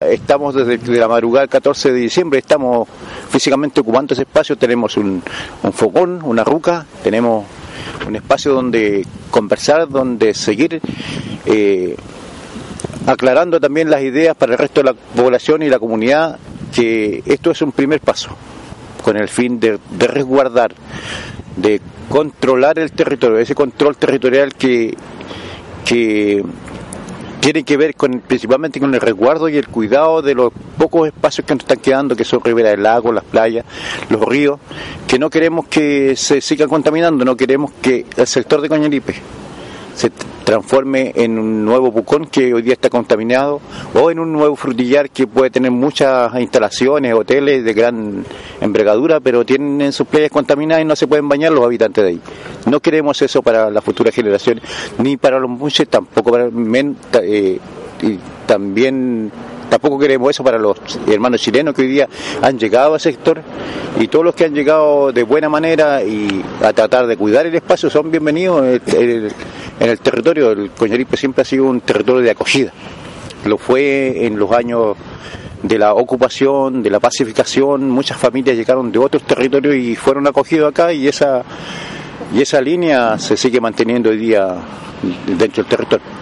Estamos desde la madrugada del 14 de diciembre, estamos físicamente ocupando ese espacio, tenemos un, fogón, una ruca, tenemos un espacio donde conversar, donde seguir eh, aclarando también las ideas para el resto de la población y la comunidad que esto es un primer paso con el fin de, de resguardar, de controlar el territorio, ese control territorial que, que tiene que ver con, principalmente con el resguardo y el cuidado de los pocos espacios que nos están quedando, que son ribera del lago, las playas, los ríos, que no queremos que se sigan contaminando, no queremos que el sector de Coñaripe se transforme en un nuevo bucón que hoy día está contaminado o en un nuevo frutillar que puede tener muchas instalaciones, hoteles de gran envergadura, pero tienen sus playas contaminadas y no se pueden bañar los habitantes de ahí. No queremos eso para las futuras generaciones, ni para los muchos, tampoco para eh, también tampoco queremos eso para los hermanos chilenos que hoy día han llegado al sector y todos los que han llegado de buena manera y a tratar de cuidar el espacio son bienvenidos en el territorio. El Coñaripe siempre ha sido un territorio de acogida. Lo fue en los años de la ocupación, de la pacificación, muchas familias llegaron de otros territorios y fueron acogidos acá y esa y esa línea se sigue manteniendo hoy día dentro del territorio.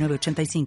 85